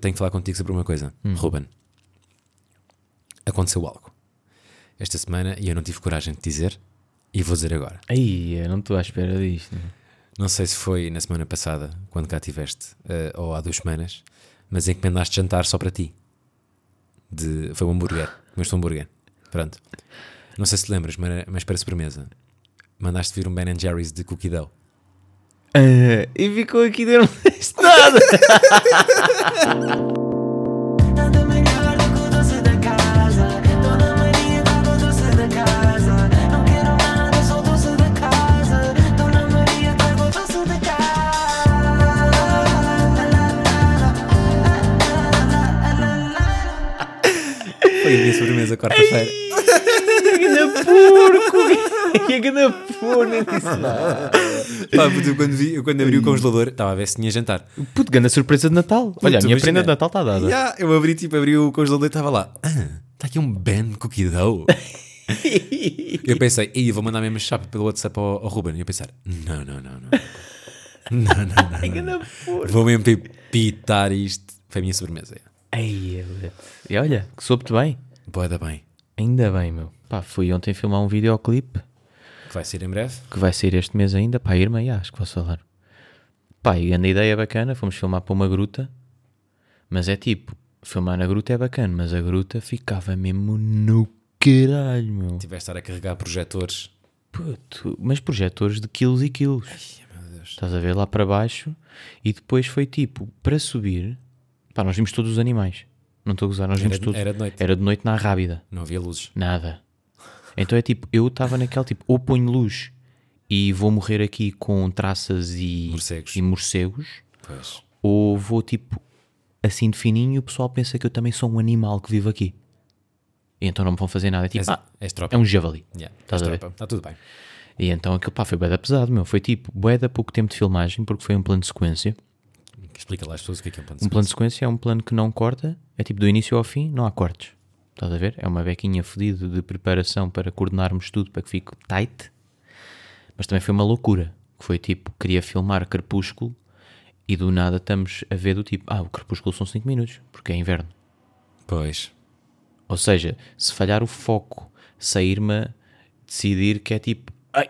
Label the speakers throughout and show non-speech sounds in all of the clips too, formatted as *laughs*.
Speaker 1: tenho que falar contigo sobre uma coisa. Ruben, aconteceu algo esta semana e eu não tive coragem de dizer e vou dizer agora.
Speaker 2: Aí, eu não estou à espera disto.
Speaker 1: Não sei se foi na semana passada, quando cá estiveste, eh, ou há duas semanas, mas encomendaste jantar só para ti. De, foi um hambúrguer. Comeste um hambúrguer. Pronto. Não sei se te lembras, mas, mas para sobremesa. Mandaste vir um Ben Jerry's de cookie dough.
Speaker 2: Ah, e ficou aqui dentro deste *laughs* nada.
Speaker 3: Nada melhor do que o doce da casa. Dona Maria tá com o doce da casa. Não quero nada, só o doce da casa. Dona Maria com o doce da casa.
Speaker 1: Foi a minha sobremesa quarta-feira.
Speaker 2: Porco. *laughs* Que ganda porco. Nem disse nada.
Speaker 1: Pá, puto, eu quando, vi, eu quando abri o congelador, estava a ver se tinha jantar.
Speaker 2: Puto, ganda surpresa de Natal. Olha, a minha
Speaker 1: imagina.
Speaker 2: prenda de Natal está dada.
Speaker 1: Ya, eu abri, tipo, abri o congelador e estava lá. Ah, está aqui um Ben cookie dough. eu pensei, e vou mandar mesmo chapa pelo WhatsApp ao, ao Ruben. E eu pensar, não, não, não, não. Não, não, não. não.
Speaker 2: Ganda porco.
Speaker 1: Vou mesmo pitar isto. Foi a minha sobremesa.
Speaker 2: Ei, e olha, que soube-te bem.
Speaker 1: Boa da bem.
Speaker 2: Ainda bem, meu. Pá, fui ontem filmar um videoclipe
Speaker 1: Que vai ser em breve.
Speaker 2: que vai sair este mês ainda. Pá, irmã, já, acho que posso falar. Pá, e grande ideia bacana. Fomos filmar para uma gruta. Mas é tipo, filmar na gruta é bacana, mas a gruta ficava mesmo no caralho, meu.
Speaker 1: Tiveste de estar a carregar projetores.
Speaker 2: Puto, mas projetores de quilos e quilos.
Speaker 1: Ai, meu Deus.
Speaker 2: Estás a ver lá para baixo e depois foi tipo, para subir, pá, nós vimos todos os animais. Não estou a gozar, nós
Speaker 1: Era
Speaker 2: vimos todos.
Speaker 1: era de noite.
Speaker 2: Era de noite na Rábida.
Speaker 1: Não havia luzes.
Speaker 2: Nada. Então é tipo, eu estava naquele tipo, ou ponho luz e vou morrer aqui com traças e
Speaker 1: Morcegos.
Speaker 2: e morcegos,
Speaker 1: Pois.
Speaker 2: ou vou tipo assim de fininho e o pessoal pensa que eu também sou um animal que vive aqui. E então não me vão fazer nada. É tipo,
Speaker 1: És,
Speaker 2: ah,
Speaker 1: és
Speaker 2: é um javali.
Speaker 1: Yeah,
Speaker 2: Estás a ver?
Speaker 1: Está tudo bem.
Speaker 2: E então aquilo pá, foi bué da pesado, meu. Foi tipo, bué da pouco tempo de filmagem, porque foi um plano de sequência.
Speaker 1: Explica lá às pessoas o que é que é um plano de
Speaker 2: Um plano de sequência é um plano que não corta, é tipo do início ao fim, não há cortes. Estás a ver? É uma bequinha fodida de preparação para coordenarmos tudo para que fique tight. Mas também foi uma loucura. Que foi tipo, queria filmar Crepúsculo e do nada estamos a ver do tipo, ah, o Crepúsculo são 5 minutos, porque é inverno.
Speaker 1: Pois.
Speaker 2: Ou seja, se falhar o foco, sair-me a decidir que é tipo, ai,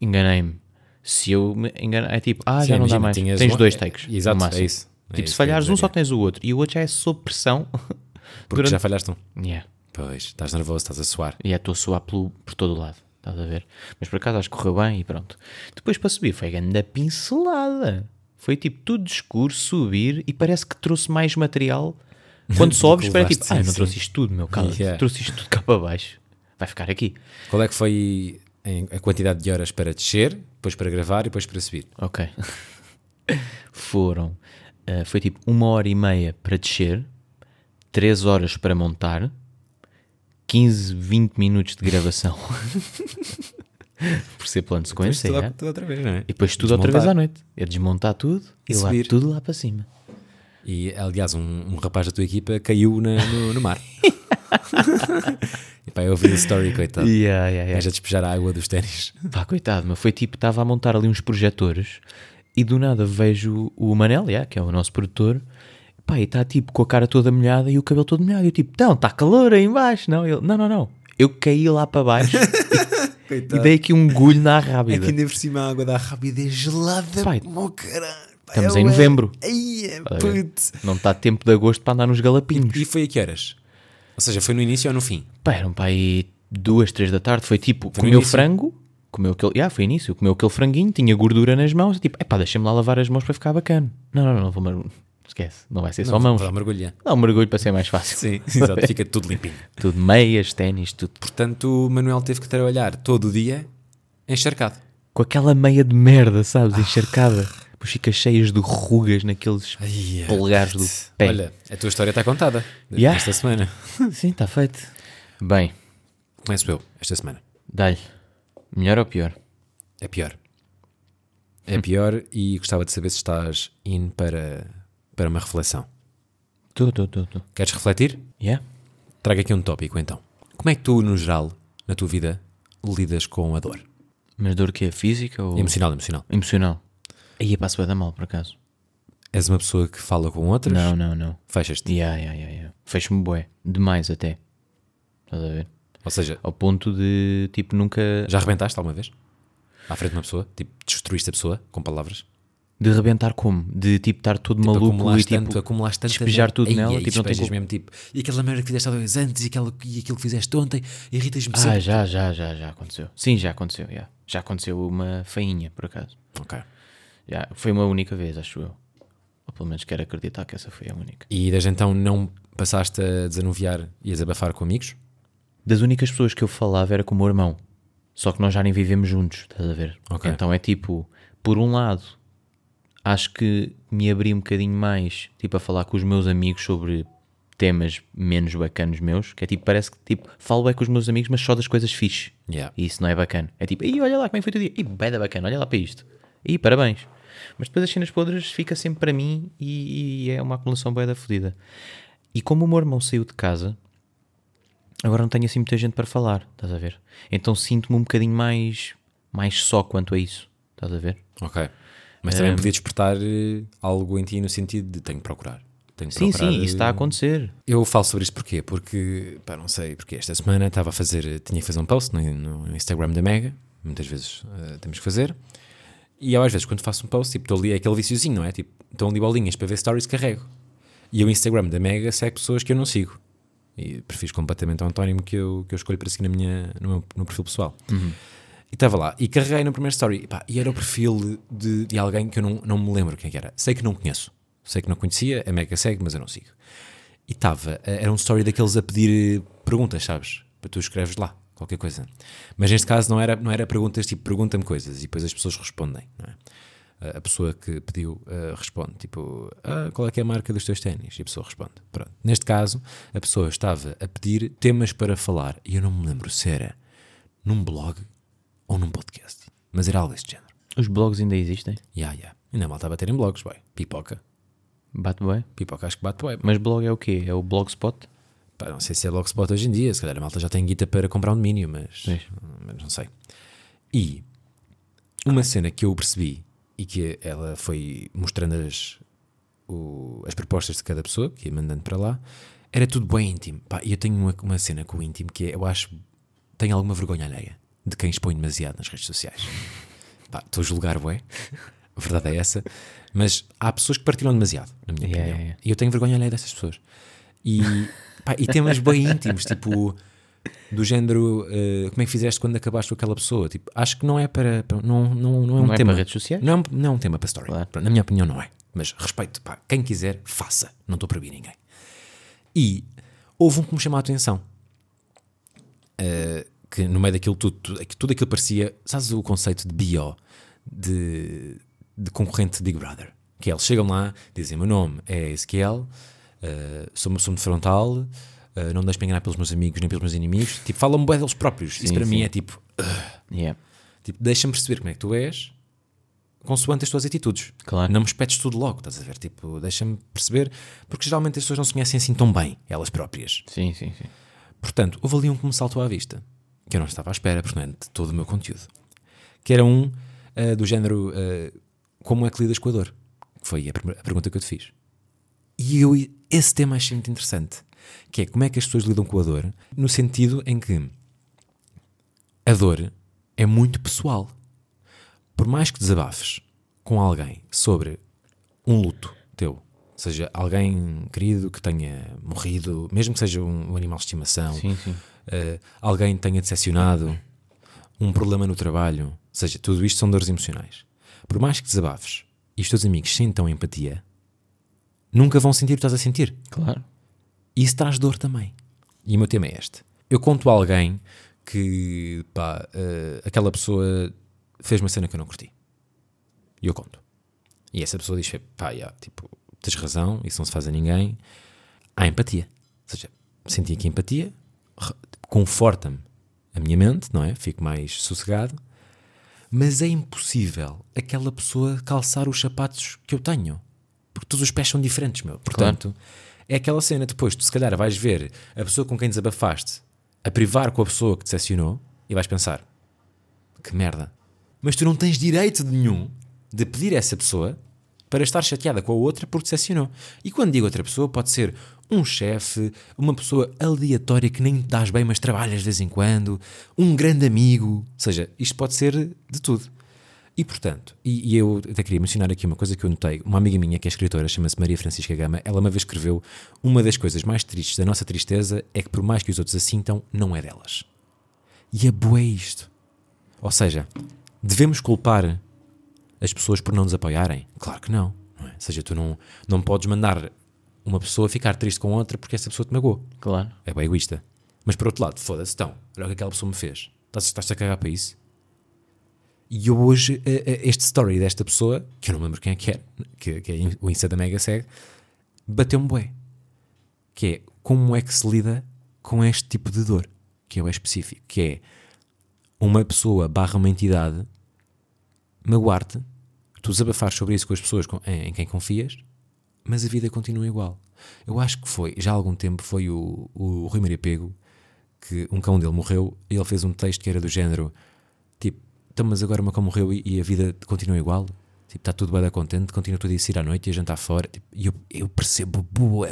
Speaker 2: enganei-me. Se eu me enganar, é tipo, ah,
Speaker 1: Sim,
Speaker 2: já não dá mais. Tens dois
Speaker 1: é-
Speaker 2: takes.
Speaker 1: Exato, é isso. É
Speaker 2: Tipo,
Speaker 1: isso
Speaker 2: se falhares um, só tens o outro. E o outro já é sob pressão. *laughs*
Speaker 1: Porque
Speaker 2: durante-
Speaker 1: já falhaste um.
Speaker 2: Yeah.
Speaker 1: Pois. Estás nervoso, estás a suar.
Speaker 2: E é, estou a suar pelo, por todo o lado. Estás a ver? Mas por acaso acho que correu bem e pronto. Depois para subir foi grande pincelada. Foi tipo tudo escuro, subir e parece que trouxe mais material. *laughs* Quando sobes, parece tipo, ah, não
Speaker 1: sim.
Speaker 2: trouxe isto tudo, meu cala
Speaker 1: Yeah.
Speaker 2: Trouxe isto tudo cá para baixo. Vai ficar aqui.
Speaker 1: Qual é que foi a quantidade de horas para descer, depois para gravar e depois para subir?
Speaker 2: Ok. *laughs* Foram. eh, foi tipo uma hora e meia para descer, três horas para montar, 15, 20 minutos de gravação. *laughs* Por ser plano de sequência.
Speaker 1: tudo,
Speaker 2: é.
Speaker 1: tudo outra vez, não é?
Speaker 2: E depois tudo outra vez
Speaker 1: Desmontar.
Speaker 2: à noite. É desmontar tudo e,
Speaker 1: E
Speaker 2: lá
Speaker 1: subir.
Speaker 2: tudo lá para cima.
Speaker 1: E aliás, um, um rapaz da tua equipa caiu na- no, no mar. *laughs* e pá, eu ouvi a story, coitado.
Speaker 2: Yeah, yeah,
Speaker 1: Gajo a despejar a água dos ténis.
Speaker 2: Pá, coitado, mas foi tipo, estava a montar ali uns projetores e do nada vejo o Manel, yeah, que é o nosso produtor, pá, e está tipo com a cara toda molhada e o cabelo todo molhado. E eu tipo, não, está calor aí embaixo. Não, ele, não, não, não. Eu caí lá para baixo *laughs* e dei aqui um gulho na
Speaker 1: É que
Speaker 2: rábida.
Speaker 1: ainda por cima a água da rapidez gelada.
Speaker 2: Pai,
Speaker 1: caralho.
Speaker 2: Estamos
Speaker 1: é
Speaker 2: em
Speaker 1: ué.
Speaker 2: novembro.
Speaker 1: Ai, é.
Speaker 2: Não está tempo de agosto para andar nos galapinhos.
Speaker 1: E foi a que horas? Ou seja, foi no início ou no fim?
Speaker 2: Pá, eram para aí duas, três da tarde. Foi tipo,
Speaker 1: Foi
Speaker 2: comeu frango, comeu aquele. Yeah, foi início, comeu aquele franguinho, tinha gordura nas mãos. Tipo, é pá, deixa-me lá lavar as mãos para ficar bacana. Não, não, não, não vou Esquece, não vai ser só
Speaker 1: Não,
Speaker 2: mãos.
Speaker 1: Vou dar mergulha.
Speaker 2: Dá um mergulho para ser mais fácil.
Speaker 1: Sim, exato. Fica *laughs* tudo limpinho.
Speaker 2: Tudo meias, ténis, tudo.
Speaker 1: Portanto, o Manuel teve que trabalhar todo o dia encharcado.
Speaker 2: Com aquela meia de merda, sabes? Encharcada. Depois fica cheias de rugas naqueles
Speaker 1: Ai,
Speaker 2: polegares do pé.
Speaker 1: Olha, a tua história está contada
Speaker 2: Yeah.
Speaker 1: esta semana. *laughs*
Speaker 2: Sim, está feito. Bem,
Speaker 1: Começo eu, esta semana.
Speaker 2: dá-lhe. Melhor ou pior?
Speaker 1: É pior. É pior e gostava de saber se estás in para, para uma reflexão.
Speaker 2: Tu, tu, tu, tu.
Speaker 1: Queres refletir?
Speaker 2: Yeah?
Speaker 1: Traga aqui um tópico então. Como é que tu, no geral, na tua vida, lidas com a dor?
Speaker 2: Mas dor que é física ou
Speaker 1: Emocional, emocional.
Speaker 2: emocional? Aí passo bem da mal, por acaso.
Speaker 1: És uma pessoa que fala com outras?
Speaker 2: Não, não, não.
Speaker 1: Fechas-te.
Speaker 2: Yeah, yeah, yeah, yeah. Fecho-me bué. Demais até. Estás a ver?
Speaker 1: Ou seja,
Speaker 2: Ao ponto de, tipo, nunca...
Speaker 1: já arrebentaste alguma vez? À frente de uma pessoa? Tipo, destruíste a pessoa com palavras?
Speaker 2: De rebentar como? De, tipo, estar todo maluco e, tipo...
Speaker 1: tanto, acumulaste tanto
Speaker 2: despejar tudo
Speaker 1: Ei,
Speaker 2: nela,
Speaker 1: ei,
Speaker 2: tipo, não tem como-
Speaker 1: mesmo tipo, e aquela merda que fizeste há dois anos e, aquela, e aquilo que fizeste ontem, irritas-me
Speaker 2: Ah,
Speaker 1: sempre.
Speaker 2: já, já, já, já aconteceu. Sim, já aconteceu, já. Já aconteceu uma feinha, por acaso.
Speaker 1: Ok.
Speaker 2: Já, foi uma única vez, acho eu. Ou pelo menos quero acreditar que essa foi a única.
Speaker 1: E desde então não passaste a desanuviar e a desabafar com amigos?
Speaker 2: Das únicas pessoas que eu falava era com o meu irmão. Só que nós já nem vivemos juntos, estás a ver?
Speaker 1: Ok.
Speaker 2: Então é tipo, por um lado, acho que me abri um bocadinho mais, tipo, a falar com os meus amigos sobre temas menos bacanos meus, que é tipo, parece que tipo, falo é com os meus amigos, mas só das coisas fixe.
Speaker 1: Yeah.
Speaker 2: E isso não é bacana. É tipo, Ih, olha lá como é que foi o teu dia. Ih, beda bacana, olha lá para isto. Ih, parabéns. Mas depois as cenas podres fica sempre para mim e, e é uma acumulação bem da fodida. E como o meu irmão saiu de casa, agora não tenho assim muita gente para falar, estás a ver? Então sinto-me um bocadinho mais, mais só quanto a isso, estás a ver?
Speaker 1: Ok. Mas também podia despertar eh, algo em ti no sentido de tenho que procurar. Tenho que
Speaker 2: Sim,
Speaker 1: procurar,
Speaker 2: sim, isso está a
Speaker 1: eh,
Speaker 2: acontecer.
Speaker 1: Eu falo sobre isso porquê? Porque, pá, não sei, porque esta semana estava a fazer, tinha que fazer um post no, no Instagram da Mega, muitas vezes eh, temos que fazer, e eu às vezes quando faço um post, tipo, estou ali, é aquele viciozinho, não é? Tipo, estão ali bolinhas para ver stories, carrego. E o Instagram da Mega segue pessoas que eu não sigo. E prefiro completamente ao antónimo que eu, que eu escolho para seguir na minha, no meu no perfil pessoal. E estava lá, e carreguei no primeiro story, e, pá, e era o perfil de, de alguém que eu não, não me lembro quem é era. Sei que não conheço, sei que não conhecia, a Mega segue, mas eu não sigo. E estava, eh, era um story daqueles a pedir eh, perguntas, sabes? Para tu escreves lá, qualquer coisa. Mas neste caso não era, não era perguntas tipo, pergunta-me coisas e depois as pessoas respondem, não é? A- pessoa que pediu eh, responde, tipo, ah, qual é que é a marca dos teus ténis? E a pessoa responde. Pronto. Neste caso, a pessoa estava a pedir temas para falar e eu não me lembro se era num blog ou num podcast, mas era algo deste género.
Speaker 2: Os blogs ainda existem?
Speaker 1: Ya, ya. Ainda mal estava a ter em blogs, boy. Pipoca.
Speaker 2: Bate bem.
Speaker 1: Pipoca acho que bate bué.
Speaker 2: Mas blog é o quê? É o Blogspot?
Speaker 1: Pá, não sei se é Blogspot hoje em dia, se calhar a malta já tem guita para comprar um domínio, mas, mas não sei. E uma cena que eu percebi e que ela foi mostrando as, o- as propostas de cada pessoa, que ia mandando para lá, era tudo bem íntimo. Pá, e eu tenho uma, uma cena com o íntimo que é, eu acho, tenho alguma vergonha alheia de quem expõe demasiado nas redes sociais. Estou a julgar, bué. A verdade é essa. Mas há pessoas que partilham demasiado, na minha
Speaker 2: Yeah,
Speaker 1: opinião.
Speaker 2: yeah.
Speaker 1: E eu tenho vergonha alheia dessas pessoas. E, pá, e temas bem íntimos, tipo, do género, eh, como é que fizeste quando acabaste com aquela pessoa? Tipo, acho que não é para. para- não, não, não é um
Speaker 2: Não é
Speaker 1: tema.
Speaker 2: para redes sociais?
Speaker 1: Não, é um- não é um tema para story.
Speaker 2: Claro.
Speaker 1: Na minha opinião, não é. Mas respeito, pá, quem quiser, faça. Não estou a proibir ninguém. E houve um que me chamou a atenção. Eh, que no meio daquilo tudo, tudo, tudo aquilo parecia. Sabes o conceito de BO, de, de concorrente de Big Brother? Que eles chegam lá, dizem: Meu nome é Ezequiel, eh, sou de frontal, eh, não me deixo enganar pelos meus amigos nem pelos meus inimigos. Tipo, falam bem deles próprios. Isso
Speaker 2: Sim,
Speaker 1: para mim
Speaker 2: sim.
Speaker 1: é tipo.
Speaker 2: Yeah.
Speaker 1: Tipo, deixa-me perceber como é que tu és, consoante as tuas atitudes.
Speaker 2: Claro.
Speaker 1: Não me espetes tudo logo, estás a ver? Tipo, deixa-me perceber, porque geralmente as pessoas não se conhecem assim tão bem, elas próprias.
Speaker 2: Sim, sim, sim.
Speaker 1: Portanto, houve ali um que me saltou à vista, que eu não estava à espera, porque não é de todo o meu conteúdo. Que era um ah, do género ah, Como é que lidas com a dor? Que foi a, a pergunta que eu te fiz. E eu, esse tema achei muito interessante, que é como é que as pessoas lidam com a dor, no sentido em que a dor é muito pessoal. Por mais que desabafes com alguém sobre um luto teu, seja alguém querido que tenha morrido, mesmo que seja um, um animal de estimação,
Speaker 2: Sim, sim.
Speaker 1: eh, alguém tenha decepcionado, um problema no trabalho, ou seja, tudo isto são dores emocionais. Por mais que desabafes e os teus amigos sintam empatia, nunca vão sentir o que estás a sentir.
Speaker 2: Claro.
Speaker 1: E isso traz dor também. E o meu tema é este. Eu conto a alguém que, pá, eh, aquela pessoa fez uma cena que eu não curti. E eu conto. E essa pessoa diz, pá, já, tipo, tens razão, isso não se faz a ninguém. Há empatia. Ou seja, senti aqui empatia, conforta-me a minha mente, não é? Fico mais sossegado. Mas é impossível aquela pessoa calçar os sapatos que eu tenho. Porque todos os pés são diferentes, meu. Portanto, é aquela cena depois, tu se calhar vais ver a pessoa com quem desabafaste a privar com a pessoa que te decepcionou e vais pensar, que merda. Mas tu não tens direito nenhum de pedir a essa pessoa para estar chateada com a outra porque decepcionou. E quando digo outra pessoa, pode ser um chefe, uma pessoa aleatória que nem te dás bem, mas trabalhas de vez em quando, um grande amigo. Ou seja, isto pode ser de tudo. E portanto, e, e eu até queria mencionar aqui uma coisa que eu notei. Uma amiga minha que é escritora, chama-se Maria Francisca Gama, ela uma vez escreveu: Uma das coisas mais tristes da nossa tristeza é que, por mais que os outros a sintam, não é delas. E é bué isto. Ou seja, devemos culpar as pessoas por não nos apoiarem? Claro que não. não é? Ou seja, tu não, não podes mandar uma pessoa ficar triste com outra porque essa pessoa te magoou.
Speaker 2: Claro.
Speaker 1: É bem egoísta. Mas por outro lado, foda-se, então, olha o que aquela pessoa me fez. Estás, estás a cagar para isso? E eu hoje, eh, eh, este story desta pessoa, que eu não me lembro quem é que é, que, que é o Insta da Mega segue, bateu-me bué. Que é, como é que se lida com este tipo de dor? Que é o específico. Que é, uma pessoa barra uma entidade magoar-te, tu desabafares sobre isso com as pessoas com- em, em quem confias, mas a vida continua igual. Eu acho que foi, já há algum tempo, foi o, o Rui Maria Pego, que um cão dele morreu, e ele fez um texto que era do género, tipo, então, mas agora o meu cão morreu e, e a vida continua igual? Tipo, está tudo bem contente, continua tudo a ir à noite e a jantar fora. Tipo, e eu, eu percebo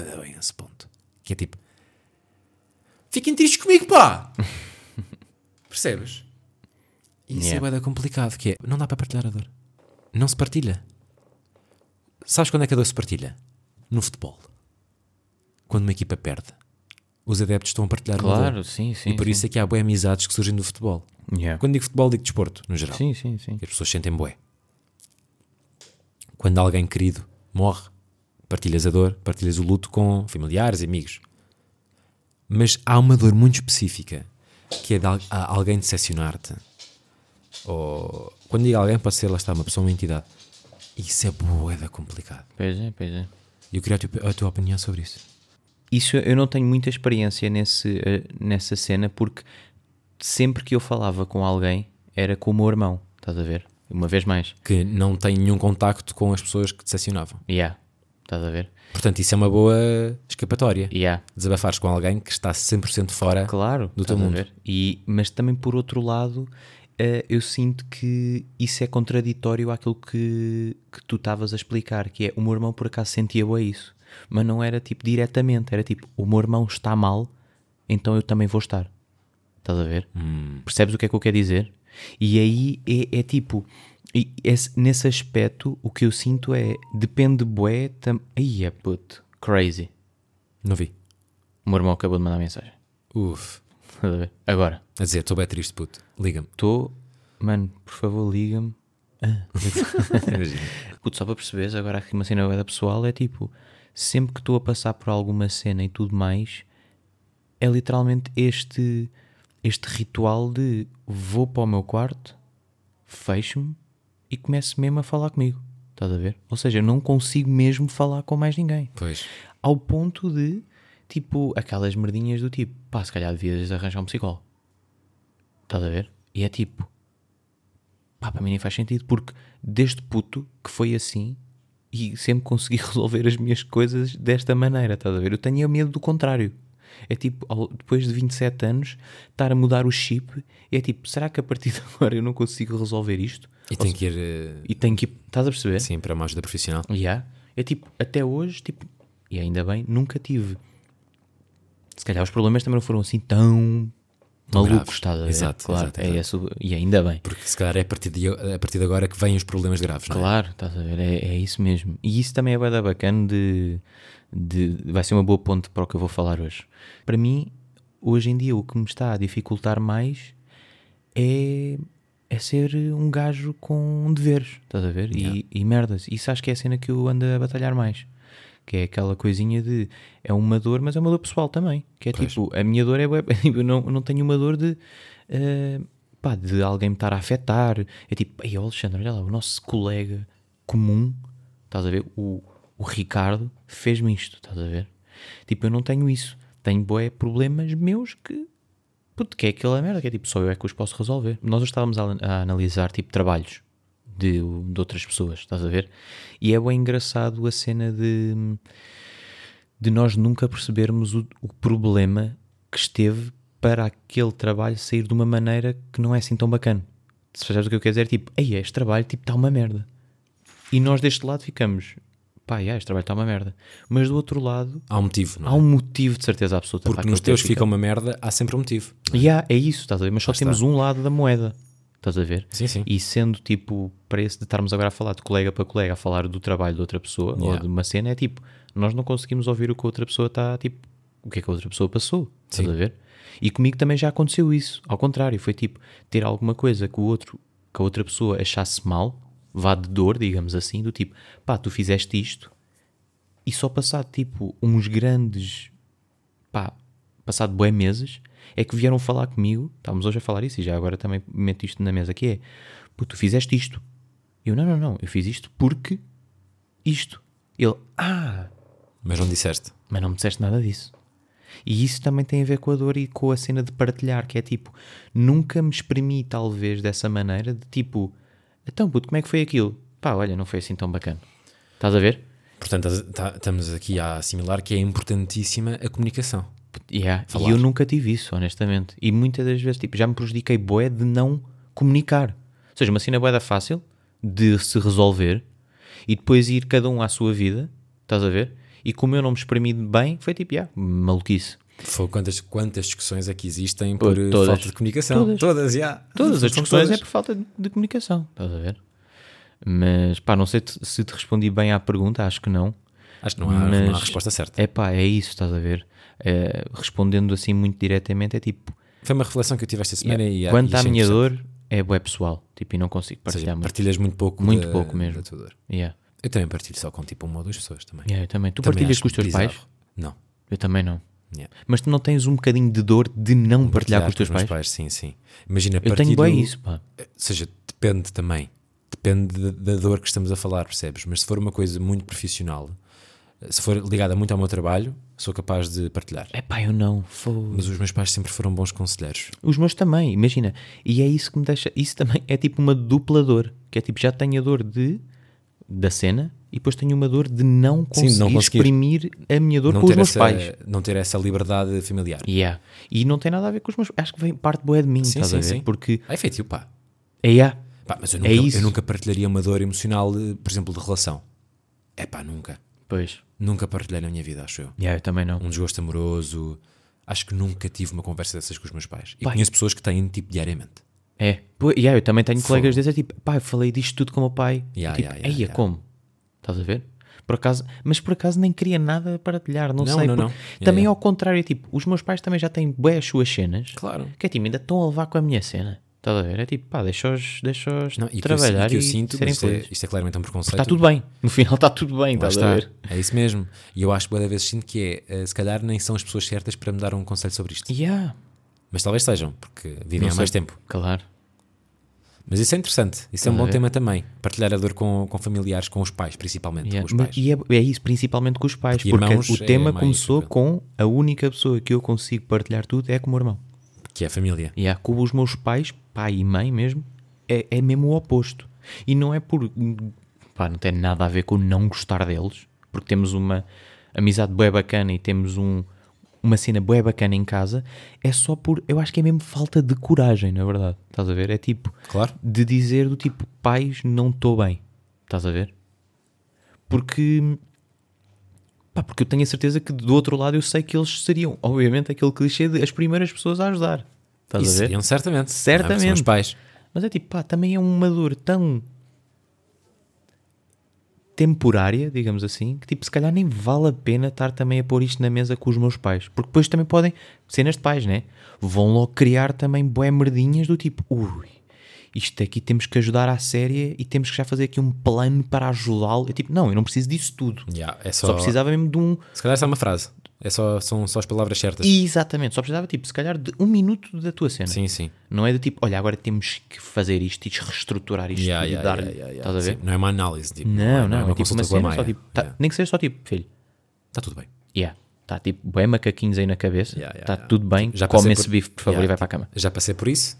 Speaker 1: da bem esse ponto. Que é tipo, fiquem tristes comigo, pá! *laughs* Percebes? E Isso
Speaker 2: Yeah.
Speaker 1: é complicado, que é, não dá para partilhar a dor. Não se partilha. Sabes quando é que a dor se partilha? No futebol. Quando uma equipa perde. Os adeptos estão a partilhar
Speaker 2: Claro,
Speaker 1: dor.
Speaker 2: sim, sim.
Speaker 1: E por
Speaker 2: sim.
Speaker 1: isso é que há boé amizades que surgem do futebol.
Speaker 2: Yeah.
Speaker 1: Quando digo futebol, digo desporto, no geral.
Speaker 2: Sim, sim, sim.
Speaker 1: Que as pessoas sentem bué. Quando alguém querido morre, partilhas a dor, partilhas o luto com familiares amigos. Mas há uma dor muito específica, que é de alguém decepcionar-te. Ou, quando digo alguém, pode ser, lá está, uma pessoa, uma entidade. Isso é bué da complicado.
Speaker 2: Pois é, pois é.
Speaker 1: E eu queria a tua, a tua opinião sobre isso.
Speaker 2: Isso eu não tenho muita experiência nesse, eh, nessa cena porque sempre que eu falava com alguém era com o meu irmão, estás a ver? Uma vez mais.
Speaker 1: Que não tem nenhum contacto com as pessoas que decepcionavam.
Speaker 2: Yeah, estás a ver?
Speaker 1: Portanto, isso é uma boa escapatória.
Speaker 2: Yeah.
Speaker 1: Desabafares com alguém que está 100% fora
Speaker 2: Claro,
Speaker 1: do
Speaker 2: estás
Speaker 1: teu
Speaker 2: a
Speaker 1: mundo.
Speaker 2: ver? E, mas também por outro lado, eh, eu sinto que isso é contraditório àquilo que, que tu estavas a explicar, que é o meu irmão por acaso sentia bem isso, mas não era tipo diretamente, era tipo o meu irmão está mal, então eu também vou estar. Estás a ver?
Speaker 1: Hum.
Speaker 2: Percebes o que é que eu quero dizer? E aí é, é tipo, e esse- nesse aspecto, o que eu sinto é depende bué. Tam... Aí é puto, crazy.
Speaker 1: Não vi.
Speaker 2: O meu irmão acabou de mandar mensagem.
Speaker 1: Uf.
Speaker 2: Estás a ver? Agora.
Speaker 1: A dizer, estou bem triste, puto. Liga-me.
Speaker 2: Estou, mano, por favor, liga-me. *laughs*
Speaker 1: Imagina.
Speaker 2: Puto, só para perceberes, agora aqui uma cena da pessoal é tipo, sempre que estou a passar por alguma cena e tudo mais, é literalmente este, este ritual de vou para o meu quarto, fecho-me e começo mesmo a falar comigo. Estás a ver? Ou seja, eu não consigo mesmo falar com mais ninguém.
Speaker 1: Pois.
Speaker 2: Ao ponto de, tipo, aquelas merdinhas do tipo, pá, se calhar devias arranjar um psicólogo. Estás a ver? E é tipo, pá, para mim nem faz sentido, porque desde puto que foi assim e sempre consegui *laughs* resolver as minhas coisas desta maneira, estás a ver? Eu tenho medo do contrário. É tipo, depois de 27 anos, estar a mudar o chip, é tipo, será que a partir de *laughs* agora eu não consigo resolver isto?
Speaker 1: E tem que ir, eh,
Speaker 2: E tenho que ir, estás a perceber?
Speaker 1: sim, para uma ajuda profissional.
Speaker 2: Yeah. É tipo, até hoje, tipo, e ainda bem, nunca tive. Se calhar os problemas também não foram assim tão malucos, estás a ver?
Speaker 1: Exato,
Speaker 2: claro,
Speaker 1: exato,
Speaker 2: é
Speaker 1: exato.
Speaker 2: esse o- e ainda bem.
Speaker 1: Porque se calhar é a partir de, a partir de agora que vêm os problemas graves, não é?
Speaker 2: Claro, estás a ver? É, é isso mesmo. E isso também é bem bacana de, de. Vai ser uma boa ponte para o que eu vou falar hoje. Para mim, hoje em dia, o que me está a dificultar mais é, é ser um gajo com deveres, estás a ver? E, e merdas. Isso acho que é a cena que eu ando a batalhar mais. Que é aquela coisinha de. É uma dor, mas é uma dor pessoal também. Que é tipo, a minha dor é. bué- *laughs* Eu não, não tenho uma dor de. eh, pá, de alguém me estar a afetar. É tipo, ei, Alexandre, olha lá, o nosso colega comum, estás a ver? O, o Ricardo fez-me isto, estás a ver? Tipo, eu não tenho isso. Tenho bué problemas meus que. Puto, que é aquela merda que é tipo, só eu é que os posso resolver. Nós estávamos a, a analisar tipo trabalhos de, de outras pessoas, estás a ver? E é bem engraçado a cena de, de nós nunca percebermos o, o problema que esteve para aquele trabalho sair de uma maneira que não é assim tão bacana. Se percebes o que eu quero dizer, tipo, ei, este trabalho tipo está uma merda. E nós deste lado ficamos, pá, yeah, este trabalho está uma merda. Mas do outro lado,
Speaker 1: Há um motivo, não é?
Speaker 2: há um motivo de certeza absoluta.
Speaker 1: Porque nos
Speaker 2: eu
Speaker 1: teus fica uma merda, há sempre um motivo.
Speaker 2: Yeah, é isso, estás a ver? Mas só
Speaker 1: Lá
Speaker 2: temos
Speaker 1: está.
Speaker 2: um lado da moeda. Estás a ver?
Speaker 1: Sim, sim.
Speaker 2: E sendo tipo, para esse de estarmos agora a falar de colega para colega, a falar do trabalho de outra pessoa ou
Speaker 1: Yeah.
Speaker 2: de uma cena, é tipo, nós não conseguimos ouvir o que a outra pessoa está, tipo, o que é que a outra pessoa passou. Estás
Speaker 1: Sim.
Speaker 2: a ver? E comigo também já aconteceu isso. Ao contrário, foi tipo, ter alguma coisa que o outro, que a outra pessoa achasse mal, vá de dor, digamos assim, do tipo, pá, tu fizeste isto, e só passado tipo uns grandes pá, passado bué meses, é que vieram falar comigo, estávamos hoje a falar isso e já agora também meto isto na mesa, que é, pô, tu fizeste isto. Eu, não, não, não, eu fiz isto porque isto. Ele, ah,
Speaker 1: Mas não disseste.
Speaker 2: mas não me disseste nada disso. E isso também tem a ver com a dor e com a cena de partilhar, que é tipo, nunca me exprimi talvez dessa maneira, de tipo, então puto, como é que foi aquilo? Pá, olha, não foi assim tão bacana. Estás a ver?
Speaker 1: Portanto, tá- estamos aqui a assimilar que é importantíssima a comunicação.
Speaker 2: Yeah. E eu nunca tive isso, honestamente. E muitas das vezes tipo, já me prejudiquei bué de não comunicar. Ou seja, uma cena bué da fácil de se resolver e depois ir cada um à sua vida, estás a ver? E como eu não me exprimi bem, foi tipo, yeah, maluquice.
Speaker 1: Foi quantas, quantas discussões é que existem por
Speaker 2: todas.
Speaker 1: falta de comunicação?
Speaker 2: Todas.
Speaker 1: Todas, já.
Speaker 2: Todas as discussões
Speaker 1: todas.
Speaker 2: é por falta de, de comunicação, estás a ver? Mas pá, não sei te- se te respondi bem à pergunta, acho que não.
Speaker 1: Acho que não há, não há
Speaker 2: Mas-
Speaker 1: resposta certa.
Speaker 2: É pá, é isso, estás a ver? É, respondendo assim muito diretamente, é tipo,
Speaker 1: Foi uma reflexão que eu tive esta semana e
Speaker 2: quanto
Speaker 1: e
Speaker 2: à minha dor, é bué pessoal. Tipo, e não consigo
Speaker 1: Ou seja,
Speaker 2: partilhar muito.
Speaker 1: partilhas muito pouco
Speaker 2: Muito
Speaker 1: da-
Speaker 2: pouco mesmo.
Speaker 1: da tua dor.
Speaker 2: Yeah.
Speaker 1: Eu também partilho só com tipo uma ou duas pessoas também.
Speaker 2: Yeah, eu também. Tu
Speaker 1: Também
Speaker 2: partilhas com os teus
Speaker 1: bizarro.
Speaker 2: pais?
Speaker 1: Não.
Speaker 2: Eu também não.
Speaker 1: Yeah.
Speaker 2: Mas tu não tens um bocadinho de dor de não partilhar com os teus
Speaker 1: meus
Speaker 2: pais?
Speaker 1: Sim, sim. Imagina,
Speaker 2: Eu
Speaker 1: partilho...
Speaker 2: tenho bem isso, pá.
Speaker 1: Ou seja, depende também. Depende da dor que estamos a falar, percebes? Mas se for uma coisa muito profissional, se for ligada muito ao meu trabalho, sou capaz de partilhar.
Speaker 2: É pá, eu não. Fogo.
Speaker 1: Mas os meus pais sempre foram bons conselheiros.
Speaker 2: Os meus também, imagina. E é isso que me deixa. Isso também é tipo uma dupla dor. Que é tipo, já tenho a dor de da cena e depois tenho uma dor de não
Speaker 1: Sim,
Speaker 2: conseguir,
Speaker 1: não conseguir.
Speaker 2: exprimir a minha dor
Speaker 1: Não
Speaker 2: com os meus
Speaker 1: essa,
Speaker 2: pais.
Speaker 1: não ter essa liberdade familiar.
Speaker 2: Yeah. E não tem nada a ver com os meus Acho que vem parte boa de mim,
Speaker 1: Sim,
Speaker 2: estás
Speaker 1: sim,
Speaker 2: a ver?
Speaker 1: sim.
Speaker 2: Porque
Speaker 1: É feito, pá.
Speaker 2: é yeah.
Speaker 1: Pá, mas eu
Speaker 2: É
Speaker 1: nunca,
Speaker 2: isso.
Speaker 1: eu nunca partilharia uma dor emocional, eh, por exemplo, de relação. É pá, nunca.
Speaker 2: Pois.
Speaker 1: Nunca partilhei na minha vida, acho eu.
Speaker 2: Yeah, eu também não.
Speaker 1: Um desgosto amoroso. Acho que nunca tive uma conversa dessas com os meus pais. E
Speaker 2: Pai.
Speaker 1: conheço pessoas que têm, tipo, diariamente.
Speaker 2: É. Pô, yeah, eu também tenho
Speaker 1: Fogo.
Speaker 2: colegas desses, é tipo, pá, eu falei disto tudo com o meu pai.
Speaker 1: Yeah,
Speaker 2: tipo,
Speaker 1: yeah, yeah,
Speaker 2: eia,
Speaker 1: yeah.
Speaker 2: como? Estás a ver? Por acaso, mas por acaso nem queria nada partilhar, não,
Speaker 1: Não,
Speaker 2: sei.
Speaker 1: não,
Speaker 2: porque
Speaker 1: não. Yeah,
Speaker 2: também
Speaker 1: yeah.
Speaker 2: ao contrário, é tipo, os meus pais também já têm bué as suas cenas.
Speaker 1: Claro.
Speaker 2: Que é tipo, ainda estão a levar com a minha cena. Estás a ver? É tipo, pá, deixa-os deixa
Speaker 1: Não, e
Speaker 2: trabalhar
Speaker 1: que eu,
Speaker 2: e
Speaker 1: que eu sinto,
Speaker 2: serem
Speaker 1: isto é, isto é claramente um preconceito.
Speaker 2: Está tudo bem. No final está tudo bem, estás a ver?
Speaker 1: É isso mesmo. E eu acho que cada vez sinto que é, eh, se calhar nem são as pessoas certas para me dar um conselho sobre isto.
Speaker 2: Yeah.
Speaker 1: Mas talvez sejam, porque vivem há mais tempo.
Speaker 2: Claro.
Speaker 1: Mas isso é interessante. Isso é um bom tema também. Partilhar a dor com, com familiares, com os pais, principalmente.
Speaker 2: Yeah.
Speaker 1: Os pais.
Speaker 2: E é, é isso, principalmente com os pais.
Speaker 1: Porque
Speaker 2: Porque, o
Speaker 1: é
Speaker 2: tema começou com a única pessoa que eu consigo partilhar tudo é com o meu irmão.
Speaker 1: Que é a família.
Speaker 2: E há com os meus pais, pai e mãe mesmo, é, é mesmo o oposto. E não é por. Pá, não tem nada a ver com não gostar deles, porque temos uma amizade bué bacana e temos um, uma cena bué bacana em casa. É só por. Eu acho que é mesmo falta de coragem, na verdade. Estás a ver? É tipo.
Speaker 1: Claro.
Speaker 2: De dizer do tipo, pais, não estou bem. Estás a ver? Porque. Pá, porque eu tenho a certeza que do outro lado eu sei que eles seriam, obviamente, aquele clichê de as primeiras pessoas a ajudar. Estás
Speaker 1: Isso
Speaker 2: a ver?
Speaker 1: seriam certamente.
Speaker 2: Certamente.
Speaker 1: Não é? Os pais.
Speaker 2: Mas é tipo, pá, também é uma dor tão temporária, digamos assim, que tipo, se calhar nem vale a pena estar também a pôr isto na mesa com os meus pais. Porque depois também podem, cenas de pais, né? Vão logo criar também bué merdinhas do tipo, ui, isto aqui temos que ajudar à série e temos que já fazer aqui um plano para ajudá-lo. É tipo, não, eu não preciso disso tudo.
Speaker 1: Yeah, é
Speaker 2: Só,
Speaker 1: só,
Speaker 2: precisava mesmo de um.
Speaker 1: Se calhar essa é uma frase. É só, são só as palavras certas.
Speaker 2: Exatamente, só precisava, tipo, se calhar de um minuto da tua cena.
Speaker 1: Sim, sim.
Speaker 2: Não é do tipo, olha, agora temos que fazer isto e reestruturar isto
Speaker 1: Yeah,
Speaker 2: e
Speaker 1: yeah,
Speaker 2: dar-lhe.
Speaker 1: yeah, yeah,
Speaker 2: Estás a ver?
Speaker 1: Sim, Não é uma análise. Tipo,
Speaker 2: Não,
Speaker 1: é-
Speaker 2: não, é, tipo
Speaker 1: consulta
Speaker 2: uma
Speaker 1: com a
Speaker 2: cena
Speaker 1: Maia.
Speaker 2: só tipo, tá- nem que seja só tipo, filho,
Speaker 1: Está tudo bem.
Speaker 2: yeah, está tipo, bué macaquinhos aí na cabeça, está tudo bem,
Speaker 1: Já
Speaker 2: come esse
Speaker 1: por-
Speaker 2: bife, por favor, e vai para a cama.
Speaker 1: Já passei por isso,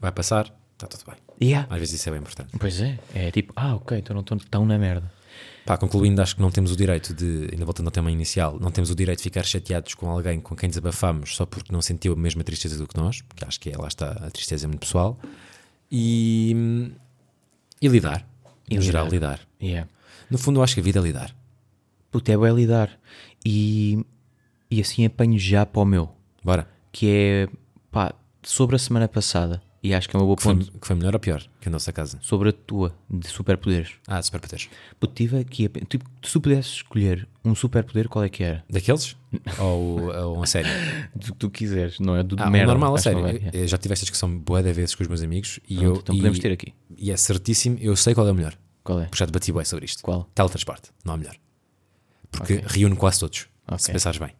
Speaker 1: vai passar, está tudo bem.
Speaker 2: Yeah.
Speaker 1: Às vezes isso é bem importante.
Speaker 2: Pois é, é tipo, ah, ok, então não estou tão na merda.
Speaker 1: Pá, concluindo, acho que não temos o direito de, ainda voltando ao tema inicial, não temos o direito de ficar chateados com alguém com quem desabafamos só porque não sentiu a mesma tristeza do que nós, porque acho que é, lá está, a tristeza é muito pessoal, e, e lidar,
Speaker 2: E
Speaker 1: em geral, lidar.
Speaker 2: Yeah.
Speaker 1: No fundo, eu acho que a vida é lidar.
Speaker 2: Puto, é lidar. E, e assim apanho já para o meu,
Speaker 1: Bora.
Speaker 2: que é, pá, sobre a semana passada, e acho que é uma boa
Speaker 1: Que foi,
Speaker 2: ponto,
Speaker 1: que foi melhor ou pior que a nossa casa?
Speaker 2: sobre a tua, de superpoderes.
Speaker 1: Ah, superpoderes.
Speaker 2: Puto, tive aqui, tipo, se tu pudesses escolher um superpoder, qual é que era?
Speaker 1: Daqueles? *laughs* ou, ou uma série?
Speaker 2: Do que tu quiseres, não é do
Speaker 1: Ah,
Speaker 2: merda.
Speaker 1: normal, a sério.
Speaker 2: é.
Speaker 1: Já tive esta discussão boa de vezes com os meus amigos e
Speaker 2: Pronto,
Speaker 1: eu.
Speaker 2: então
Speaker 1: e,
Speaker 2: podemos ter aqui.
Speaker 1: E é certíssimo, eu sei qual é o melhor.
Speaker 2: Qual é?
Speaker 1: Porque já debati bem sobre isto.
Speaker 2: Qual?
Speaker 1: Teletransporte, não há melhor. Porque
Speaker 2: Ok.
Speaker 1: reúne quase todos.
Speaker 2: Ok.
Speaker 1: Se pensares bem.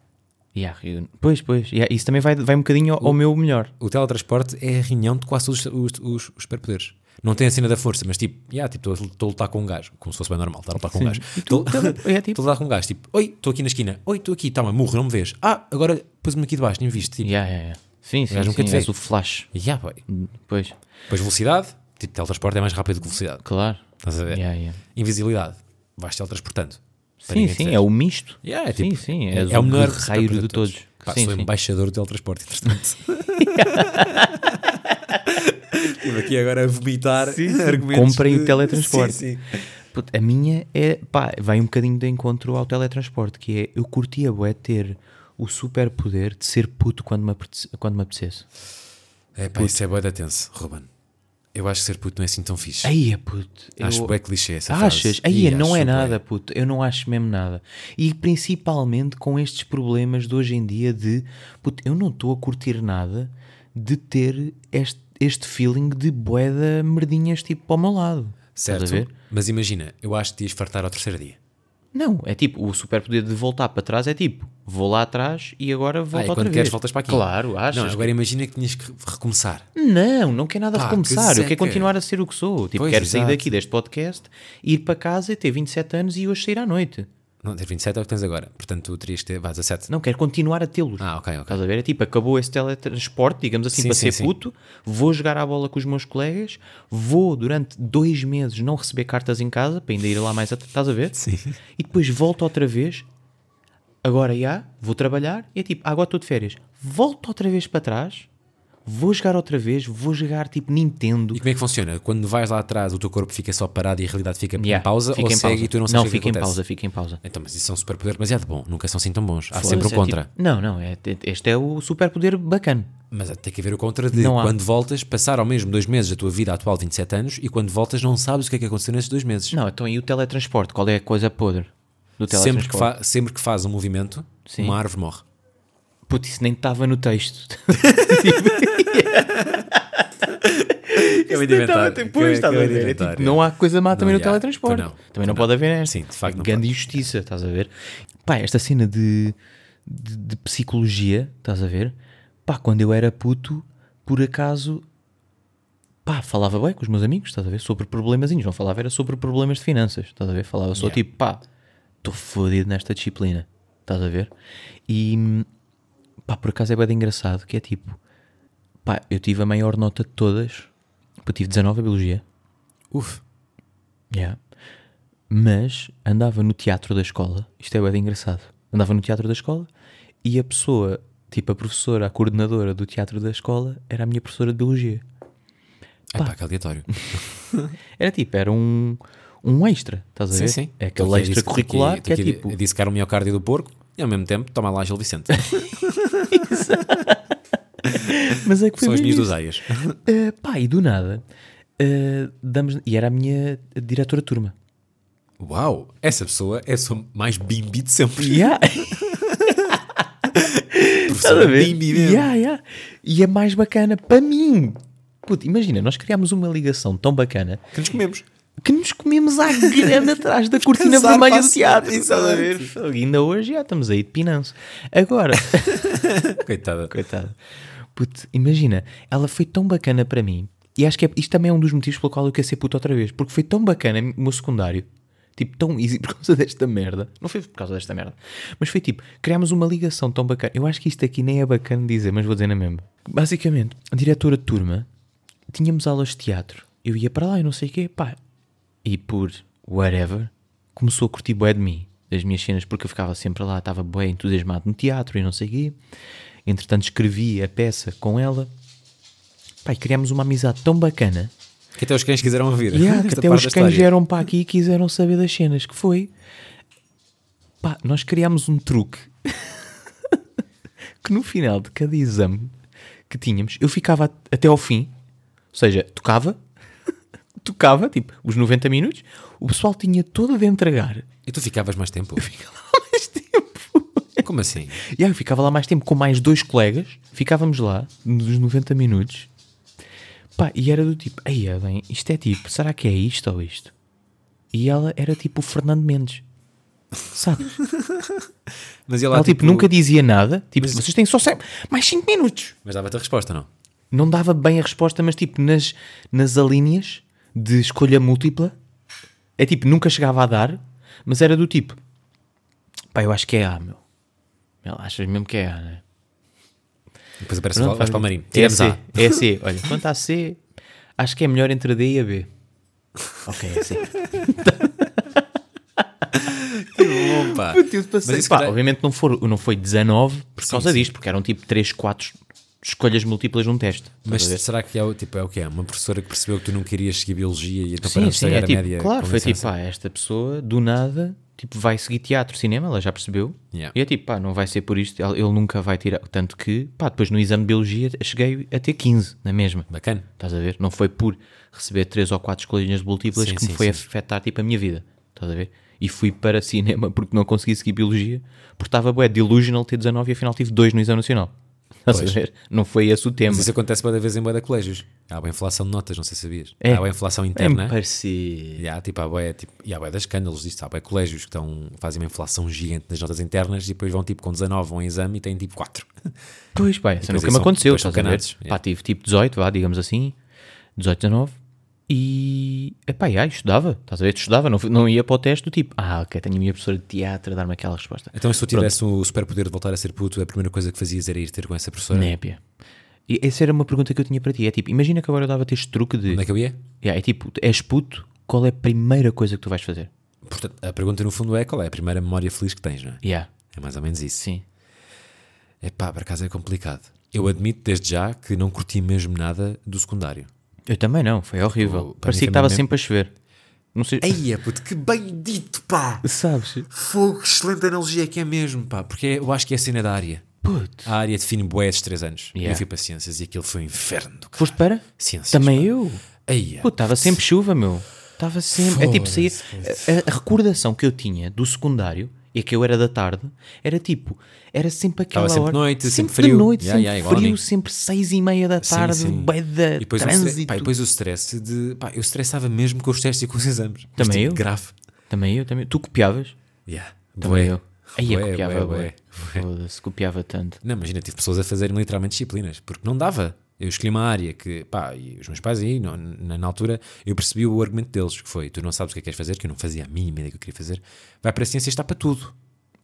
Speaker 2: Yeah, eu- pois, pois. yeah, isso também vai, vai um bocadinho ao, ao meu melhor.
Speaker 1: O teletransporte é a reunião de quase todos os, os, os, os superpoderes. Não tem a cena da força, mas tipo, yeah, tipo, estou a lutar com um gajo, como se fosse bem normal, estar a lutar com um gajo. Estou *laughs*
Speaker 2: é tipo-
Speaker 1: estou a lutar com um gajo, tipo, oi, estou aqui na esquina, oi, estou aqui, toma, murro, não me vês. Ah, agora pôs-me aqui debaixo, nem viste. Tipo,
Speaker 2: Yeah, yeah, yeah. Sim, sim, sim,
Speaker 1: te
Speaker 2: és o flash.
Speaker 1: yeah, pá.
Speaker 2: Pois,
Speaker 1: Depois velocidade, tipo, teletransporte é mais rápido que velocidade.
Speaker 2: claro.
Speaker 1: Estás a ver?
Speaker 2: Yeah, yeah.
Speaker 1: Invisibilidade, vais teletransportando.
Speaker 2: Sim, sim, é o misto.
Speaker 1: Yeah, é
Speaker 2: sim,
Speaker 1: tipo,
Speaker 2: sim,
Speaker 1: é, é o melhor superpoder
Speaker 2: de todos.
Speaker 1: Pá,
Speaker 2: sim,
Speaker 1: sou
Speaker 2: sim.
Speaker 1: embaixador do teletransporte, entretanto. *laughs* Estive aqui agora a vomitar *laughs* argumentos.
Speaker 2: Comprem o
Speaker 1: de-
Speaker 2: teletransporte.
Speaker 1: Sim, sim.
Speaker 2: Puto, A minha é, pá, vai um bocadinho de encontro ao teletransporte, que é, eu curtia bué ter o superpoder de ser puto quando me, apetece- quando me apetecesse.
Speaker 1: É pá, isso é boa da tenso, Ruben. Eu acho que ser puto não é assim tão fixe.
Speaker 2: Aí é puto.
Speaker 1: acho
Speaker 2: eu-
Speaker 1: bem clichê essa
Speaker 2: Achas? Aí não é nada, puto. Eu não acho mesmo nada. E principalmente com estes problemas de hoje em dia de, puto, eu não estou a curtir nada de ter este, este feeling de boeda merdinhas tipo para o meu lado.
Speaker 1: Certo? Mas imagina, eu acho que te ias fartar ao terceiro dia.
Speaker 2: Não, é tipo, o superpoder de voltar para trás é tipo, vou lá atrás e agora
Speaker 1: Ah,
Speaker 2: volto
Speaker 1: e
Speaker 2: outra
Speaker 1: quando
Speaker 2: vez.
Speaker 1: queres voltas para aqui.
Speaker 2: Claro, achas?
Speaker 1: Não, agora imagina que tinhas que recomeçar.
Speaker 2: Não, não quero nada
Speaker 1: Pá,
Speaker 2: recomeçar.
Speaker 1: que
Speaker 2: Eu quero continuar a ser o que sou. Tipo,
Speaker 1: Pois,
Speaker 2: quero sair
Speaker 1: exato.
Speaker 2: daqui deste podcast, ir para casa, ter 27 anos e hoje sair à noite.
Speaker 1: Não, ter 27 é o que tens agora. Portanto, tu terias que ter, vá, 17.
Speaker 2: Não, quero continuar a tê-los.
Speaker 1: Ah, ok, ok.
Speaker 2: Estás a ver? É tipo, acabou esse teletransporte, digamos assim,
Speaker 1: Sim,
Speaker 2: para
Speaker 1: sim,
Speaker 2: ser
Speaker 1: sim.
Speaker 2: puto, vou jogar à bola com os meus colegas, vou durante dois meses não receber cartas em casa, para ainda ir lá mais atrás, estás a ver?
Speaker 1: Sim.
Speaker 2: E depois volto outra vez, agora já, vou trabalhar, e é tipo, agora estou de férias, volto outra vez para trás, vou jogar outra vez, vou jogar tipo Nintendo.
Speaker 1: E como é que funciona? Quando vais lá atrás, o teu corpo fica só parado e a realidade fica
Speaker 2: Yeah,
Speaker 1: em pausa
Speaker 2: fica
Speaker 1: ou
Speaker 2: em
Speaker 1: segue
Speaker 2: pausa.
Speaker 1: e tu não sabes
Speaker 2: Não, fica em
Speaker 1: acontece?
Speaker 2: pausa, fica em pausa.
Speaker 1: Então, mas isso é um superpoder demasiado bom. Nunca são assim tão bons. Há
Speaker 2: Foda-se,
Speaker 1: sempre o
Speaker 2: é
Speaker 1: contra.
Speaker 2: tipo- não, não, é, este é o superpoder bacana.
Speaker 1: Mas tem que haver o contra de
Speaker 2: Não há.
Speaker 1: quando voltas, passar ao mesmo dois meses da tua vida atual de 27 anos e quando voltas não sabes o que é que aconteceu nesses dois meses.
Speaker 2: Não, então e o teletransporte? Qual é a coisa podre do
Speaker 1: sempre, que sempre que faz um movimento,
Speaker 2: Sim.
Speaker 1: uma árvore morre.
Speaker 2: Putz, isso nem estava no texto. *laughs* *laughs*
Speaker 1: Acabei de inventar.
Speaker 2: Depois, estás a
Speaker 1: Acabei de
Speaker 2: ver? É
Speaker 1: inventar,
Speaker 2: tipo,
Speaker 1: é.
Speaker 2: não há coisa má também
Speaker 1: Não,
Speaker 2: no
Speaker 1: já.
Speaker 2: teletransporte.
Speaker 1: Pois não.
Speaker 2: Também não
Speaker 1: não.
Speaker 2: pode haver esta.
Speaker 1: Sim, de facto
Speaker 2: Grande injustiça, estás a ver? Pá, esta cena de, de, de psicologia, estás a ver? Pá, quando eu era puto, por acaso, pá, falava bem com os meus amigos, estás a ver? Sobre problemazinhos. Não falava, era sobre problemas de finanças, estás a ver? Falava só
Speaker 1: Yeah.
Speaker 2: tipo, pá, estou fodido nesta disciplina, estás a ver? E, pá, por acaso é bem engraçado, que é tipo, pá, eu tive a maior nota de todas, eu tive 19 a Biologia,
Speaker 1: Uf,
Speaker 2: Yeah. Mas andava no teatro da escola, isto é bem engraçado. Andava no teatro da escola e a pessoa, tipo a professora, a coordenadora do teatro da escola, era a minha professora de biologia.
Speaker 1: é pá, que aleatório. *laughs*
Speaker 2: Era tipo, era um, um extra, estás a
Speaker 1: Sim,
Speaker 2: ver?
Speaker 1: sim.
Speaker 2: É
Speaker 1: Estou
Speaker 2: aquele
Speaker 1: a
Speaker 2: extra curricular que é
Speaker 1: aqui a-
Speaker 2: tipo.
Speaker 1: A dissecar o miocárdio do porco e ao mesmo tempo toma lá Gil Vicente. *laughs* *laughs*
Speaker 2: Mas é que foi
Speaker 1: São as minhas dosaias.
Speaker 2: Eh, pá, e do nada, eh, damos, e era a minha diretora de turma.
Speaker 1: Uau, essa pessoa é a mais bimbi de sempre.
Speaker 2: Yeah. *laughs*
Speaker 1: Professora bimbi mesmo.
Speaker 2: Yeah, yeah. E é mais bacana para mim. Puto, imagina, nós criámos uma ligação tão bacana
Speaker 1: Que nos comemos.
Speaker 2: Que nos comemos à grande *laughs* atrás da cortina vermelha do teatro.
Speaker 1: semana,
Speaker 2: Estás a ver?
Speaker 1: exato.
Speaker 2: E ainda hoje já estamos aí de pinanço. Agora, *laughs*
Speaker 1: Coitada.
Speaker 2: coitada, puto, imagina, ela foi tão bacana para mim. E acho que é- isto também é um dos motivos pelo qual eu quero ser puto outra vez. Porque foi tão bacana o meu secundário. Tipo, tão easy *laughs* por causa desta merda. Não foi por causa desta merda. Mas foi tipo, criámos uma ligação tão bacana. Eu acho que isto aqui nem é bacana dizer, mas vou dizer na mesma. Basicamente, a diretora de turma, tínhamos aulas de teatro. Eu ia para lá e não sei o quê, pá. E por whatever, começou a curtir bué de mim, das minhas cenas, porque eu ficava sempre lá, estava bué entusiasmado no teatro e não sei o quê. Entretanto, escrevi a peça com ela. E criámos uma amizade tão bacana
Speaker 1: Que até os cães quiseram ouvir.
Speaker 2: Yeah, *laughs* que até os cães vieram para aqui e quiseram saber das cenas, que foi... Pá, nós criámos um truque *laughs* que no final de cada exame que tínhamos, eu ficava até ao fim, ou seja, tocava, tocava, tipo, os 90 minutos, o pessoal tinha todo de entregar.
Speaker 1: E tu ficavas mais tempo?
Speaker 2: Mais tempo.
Speaker 1: Como assim?
Speaker 2: E aí eu ficava lá mais tempo com mais dois colegas, ficávamos lá nos 90 minutos, pá, e era do tipo, aí é bem, isto é tipo, será que é isto ou isto? E ela era tipo o Fernando Mendes, sabes? *laughs*
Speaker 1: Mas ela,
Speaker 2: Ela tipo, nunca dizia nada, tipo, vocês têm só sempre mais 5 minutos.
Speaker 1: Mas dava-te a resposta, não?
Speaker 2: Não dava bem a resposta, mas tipo, nas, nas alíneas de escolha múltipla, é tipo, nunca chegava a dar, mas era do tipo, pá, eu acho que é A, meu. Achas mesmo que é A, né?
Speaker 1: Depois aparece
Speaker 2: Pronto,
Speaker 1: o
Speaker 2: olha,
Speaker 1: Marinho.
Speaker 2: É C,
Speaker 1: A.
Speaker 2: é C. Olha, quanto à C, acho que é melhor entre a D e a B. Ok, é C. *laughs*
Speaker 1: Bom, pá. Mas isso
Speaker 2: Pá, obviamente não, for, não foi 19 por
Speaker 1: Sim,
Speaker 2: causa
Speaker 1: sim.
Speaker 2: disto, porque eram tipo 3, 4 escolhas múltiplas num teste.
Speaker 1: Mas será que é o, tipo, é o que é? Uma professora que percebeu que tu não querias seguir biologia e então
Speaker 2: Sim,
Speaker 1: para
Speaker 2: sim, é
Speaker 1: a
Speaker 2: tipo,
Speaker 1: média
Speaker 2: claro, foi tipo, pá, esta pessoa do nada tipo, vai seguir teatro, cinema, ela já percebeu.
Speaker 1: Yeah.
Speaker 2: E é tipo, pá, não vai ser por isto, ele nunca vai tirar. Tanto que, pá, depois no exame de biologia cheguei a ter 15 na mesma.
Speaker 1: Bacana.
Speaker 2: Estás a ver? Não foi por receber 3 ou 4 escolhinhas múltiplas
Speaker 1: Sim,
Speaker 2: que me foi afetar tipo a minha vida. Estás a ver? E fui para cinema porque não consegui seguir biologia, porque estava bué, delusional ter 19 e afinal tive 2 no exame nacional. Estás
Speaker 1: Pois.
Speaker 2: a ver? Não foi esse o tema.
Speaker 1: Mas isso acontece boa vez em boa colégios. Há boa inflação de notas, não sei se sabias.
Speaker 2: É.
Speaker 1: Há boa inflação
Speaker 2: É
Speaker 1: interna.
Speaker 2: parecer.
Speaker 1: E há, tipo, há bué, tipo, e há bué de escândalos disto. Há bué colégios que estão, fazem uma inflação gigante nas notas internas e depois vão tipo com 19 vão em exame e têm tipo 4.
Speaker 2: Pois, pá, *laughs* isso
Speaker 1: depois
Speaker 2: nunca me aconteceu. Estás a ver? Pá, tive tipo 18, vá, digamos assim, 18, 19. E, epá, já, estudava, estás a ver? Estudava, não, não ia para o teste do tipo, ah, ok, tenho a minha professora de teatro a dar-me aquela resposta.
Speaker 1: Então, se tu tivesse o superpoder de voltar a ser puto, a primeira coisa que fazias era ir ter com essa professora.
Speaker 2: Népia. E essa era uma pergunta que eu tinha para ti. É tipo, imagina que agora eu dava-te este truque de.
Speaker 1: Onde é que eu ia?
Speaker 2: Yeah, é tipo, és puto, qual é a primeira coisa que tu vais fazer?
Speaker 1: Portanto, a pergunta no fundo é qual é a primeira memória feliz que tens, não é?
Speaker 2: Yeah,
Speaker 1: É mais ou menos isso.
Speaker 2: sim.
Speaker 1: É pá, por acaso é complicado. Eu admito desde já que não curti mesmo nada do secundário.
Speaker 2: Eu também não, foi horrível.
Speaker 1: mim
Speaker 2: Parecia que estava
Speaker 1: mesmo-
Speaker 2: sempre a chover. Não sei.
Speaker 1: Eia, puto, que bem dito, pá! *laughs*
Speaker 2: Sabes?
Speaker 1: Fogo, excelente analogia que é mesmo, pá, porque é- eu acho que é a cena da área.
Speaker 2: Puto.
Speaker 1: A área define bué esses 3 anos.
Speaker 2: Yeah.
Speaker 1: Eu fui para ciências e aquilo foi um inferno. caralho.
Speaker 2: Foste para?
Speaker 1: Ciências.
Speaker 2: Também
Speaker 1: pá.
Speaker 2: eu.
Speaker 1: Eia.
Speaker 2: Pô, estava sempre chuva, meu. Estava sempre. É tipo, saía.
Speaker 1: Foda-se,
Speaker 2: A, a recordação que eu tinha do secundário, e que eu era da tarde, era tipo. Era sempre aquela
Speaker 1: Estava sempre
Speaker 2: hora.
Speaker 1: noite, sempre
Speaker 2: de
Speaker 1: frio.
Speaker 2: noite,
Speaker 1: Ya,
Speaker 2: sempre
Speaker 1: a
Speaker 2: frio, sempre seis e meia da tarde,
Speaker 1: sim.
Speaker 2: da
Speaker 1: E depois, o stress,
Speaker 2: trânsito.
Speaker 1: pá, e depois o stress de. Pá, eu estressava mesmo com os testes e com os exames.
Speaker 2: Também
Speaker 1: tipo,
Speaker 2: eu.
Speaker 1: Grave.
Speaker 2: Também eu, também. Tu copiavas?
Speaker 1: Yeah.
Speaker 2: Também eu. Aí eu copiava. Foda-se, copiava tanto.
Speaker 1: Não, imagina, tive pessoas a fazerem literalmente disciplinas, porque não dava. Eu escolhi uma área que, pá, e os meus pais aí, na, na altura, eu percebi o argumento deles, que foi, tu não sabes o que é que queres fazer, que eu não fazia a mínima ideia que eu queria fazer, vai para a ciência e está para tudo.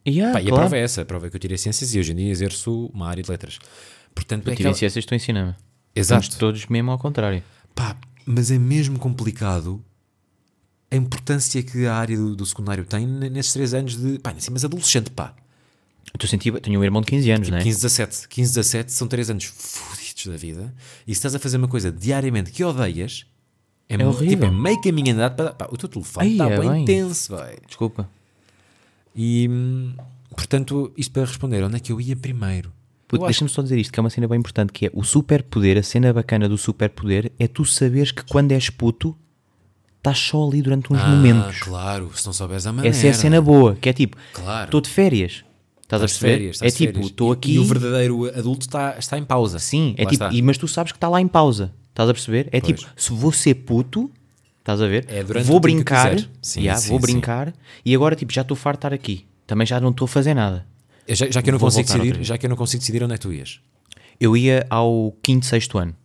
Speaker 2: E, ah,
Speaker 1: Pá, e a
Speaker 2: claro.
Speaker 1: prova é essa, a prova é que eu tirei ciências e hoje em dia exerço uma área de letras. Portanto,
Speaker 2: Eu
Speaker 1: é
Speaker 2: tive
Speaker 1: aquela...
Speaker 2: ciências, estou em cinema.
Speaker 1: Exato.
Speaker 2: Estamos todos mesmo ao contrário.
Speaker 1: Pá, mas é mesmo complicado a importância que a área do, do secundário tem nesses 3 anos de, pá, sei, mas adolescente, pá.
Speaker 2: Eu senti, tenho um irmão de 15 anos, não é?
Speaker 1: 15, 17. 15, 17 são 3 anos fodidos da vida. E se estás a fazer uma coisa diariamente que odeias, é, mu-
Speaker 2: horrível.
Speaker 1: Tipo, é meio caminho andado para. Pá, o teu telefone está
Speaker 2: é
Speaker 1: bem
Speaker 2: bem.
Speaker 1: intenso, vai.
Speaker 2: Desculpa.
Speaker 1: E portanto, isto para responder, onde é que eu ia primeiro?
Speaker 2: Puto, Deixa-me só dizer isto, que é uma cena bem importante, que é o superpoder, a cena bacana do superpoder é tu saberes que quando és puto, estás só ali durante uns
Speaker 1: Ah,
Speaker 2: momentos.
Speaker 1: claro, se não souberes a maneira.
Speaker 2: Essa é a cena boa, que é tipo,
Speaker 1: Claro.
Speaker 2: estou de férias. Estás a perceber?
Speaker 1: férias,
Speaker 2: é tipo, estou aqui.
Speaker 1: E o verdadeiro adulto está, está em pausa.
Speaker 2: Sim, é
Speaker 1: Lá
Speaker 2: tipo, e- mas tu sabes que está lá em pausa. Estás a perceber? É
Speaker 1: Pois.
Speaker 2: tipo, se vou ser puto, estás a ver?
Speaker 1: É
Speaker 2: vou brincar.
Speaker 1: Sim,
Speaker 2: yeah,
Speaker 1: sim,
Speaker 2: vou
Speaker 1: sim.
Speaker 2: brincar e agora tipo, já estou farto de estar aqui. Também já não estou a fazer nada.
Speaker 1: Já, já que eu não
Speaker 2: Vou
Speaker 1: consigo decidir, já que eu não consigo decidir onde é que tu ias.
Speaker 2: Eu ia ao quinto, sexto ano.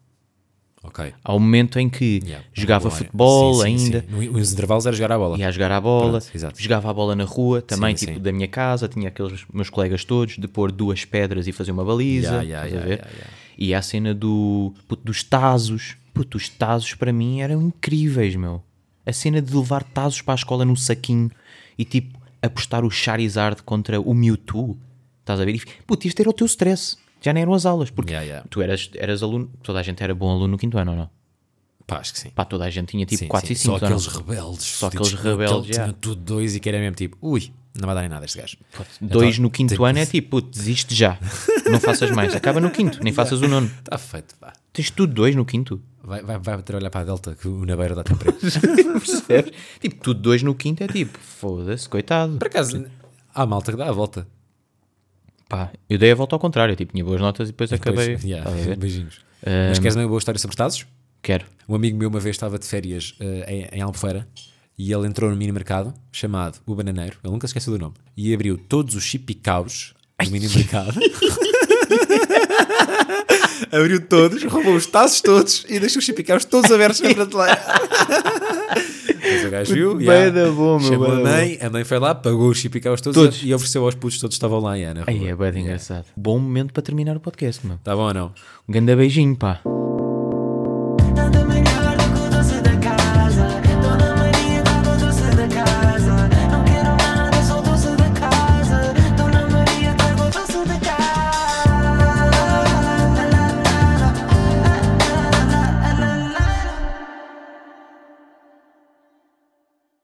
Speaker 1: Ok.
Speaker 2: Ao momento em que
Speaker 1: Yeah,
Speaker 2: jogava
Speaker 1: área.
Speaker 2: futebol
Speaker 1: Sim, sim,
Speaker 2: ainda.
Speaker 1: sim. Nos intervalos era jogar a bola.
Speaker 2: Ia a jogar a bola,
Speaker 1: Pronto,
Speaker 2: jogava a bola na rua, também tipo da minha casa, tinha aqueles meus colegas todos de pôr duas pedras e fazer uma baliza,
Speaker 1: Yeah, yeah,
Speaker 2: a ver? E a cena do puto, dos tazos, puto, os tazos para mim eram incríveis, meu. A cena de levar tazos para a escola num saquinho e tipo apostar o Charizard contra o Mewtwo, estás a ver? Puto, isto era o teu stress, já nem eram as aulas, porque
Speaker 1: Yeah, yeah.
Speaker 2: tu eras, eras aluno, toda a gente era bom aluno no quinto ano, ou não?
Speaker 1: Pá, acho que sim.
Speaker 2: Pá, toda a gente tinha tipo
Speaker 1: Sim,
Speaker 2: 4
Speaker 1: sim.
Speaker 2: e 5.
Speaker 1: Só aqueles rebeldes.
Speaker 2: Só aqueles rebeldes, já.
Speaker 1: tinham tudo dois e que era mesmo tipo, ui, não vai dar em nada este gajo.
Speaker 2: Dois
Speaker 1: Então,
Speaker 2: no quinto ano é tipo, puto, desiste já. Não faças mais. Acaba no quinto, nem faças o nono.
Speaker 1: Está *laughs* feito, pá.
Speaker 2: Tens tudo dois no quinto.
Speaker 1: Vai, vai, vai trabalhar para a Delta, que o Nabeiro dá-te emprego. *laughs*
Speaker 2: Percebes? Tipo, tudo dois no quinto é tipo, foda-se, coitado.
Speaker 1: Por acaso, há malta que dá a volta.
Speaker 2: Pá, eu dei a volta ao contrário, tipo, tinha boas notas e depois acabei.
Speaker 1: Depois, *laughs* yeah,
Speaker 2: Estás a ver?
Speaker 1: beijinhos.
Speaker 2: Um,
Speaker 1: Mas queres uma boa história sobre Tazos?
Speaker 2: Quero.
Speaker 1: Um amigo meu uma vez estava de férias eh, em, em Albufeira e ele entrou no mini mercado chamado O Bananeiro, ele nunca esqueceu do nome, e abriu todos os chipicaus do mini mercado. *laughs* *laughs* abriu todos, roubou os tazos todos e deixou os chipicaus todos abertos na prateleira. Depois o gajo viu, yeah,
Speaker 2: da bom, meu,
Speaker 1: chamou a mãe, a mãe foi lá, pagou os chipicaus todos,
Speaker 2: Todos.
Speaker 1: e ofereceu aos putos todos que estavam lá. Yeah, na
Speaker 2: Aí é bem engraçado. Bom momento para terminar o podcast, meu.
Speaker 1: Tá bom ou não?
Speaker 2: Um grande beijinho, pá.